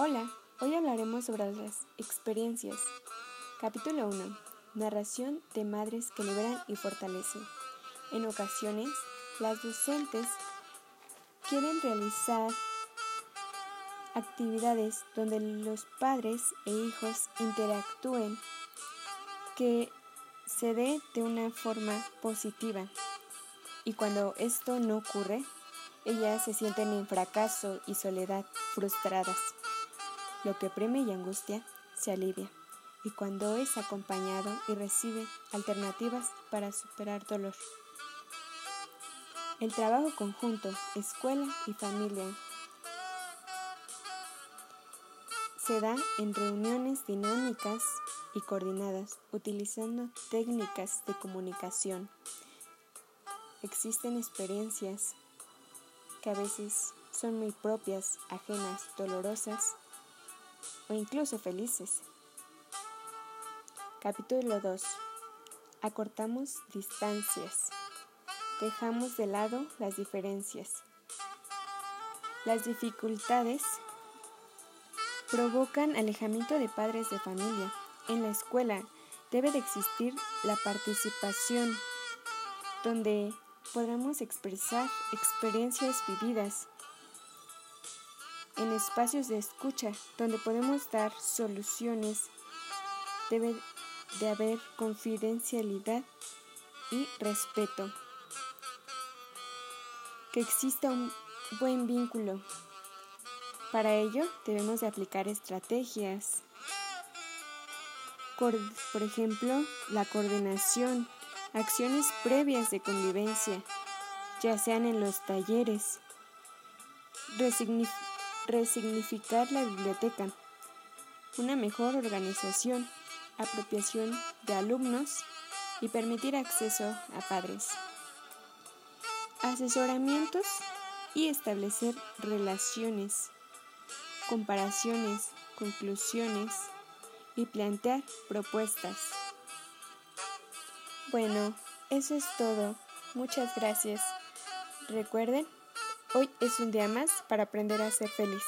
Hola, hoy hablaremos sobre las experiencias. Capítulo 1. Narración de madres que liberan y fortalecen. En ocasiones, las docentes quieren realizar actividades donde los padres e hijos interactúen, que se dé de una forma positiva. Y cuando esto no ocurre, ellas se sienten en fracaso y soledad, frustradas. Lo que preme y angustia se alivia, y cuando es acompañado y recibe alternativas para superar dolor. El trabajo conjunto, escuela y familia se da en reuniones dinámicas y coordinadas, utilizando técnicas de comunicación. Existen experiencias que a veces son muy propias, ajenas, dolorosas o incluso felices. Capítulo 2. Acortamos distancias. Dejamos de lado las diferencias. Las dificultades provocan alejamiento de padres de familia. En la escuela debe de existir la participación, donde podamos expresar experiencias vividas en espacios de escucha donde podemos dar soluciones. Debe de haber confidencialidad y respeto. Que exista un buen vínculo. Para ello debemos de aplicar estrategias. Por ejemplo, la coordinación, acciones previas de convivencia, ya sean en los talleres, resignificar la biblioteca, una mejor organización, apropiación de alumnos y permitir acceso a padres. Asesoramientos y establecer relaciones, comparaciones, conclusiones y plantear propuestas. Bueno, eso es todo. Muchas gracias. Recuerden Hoy es un día más para aprender a ser feliz.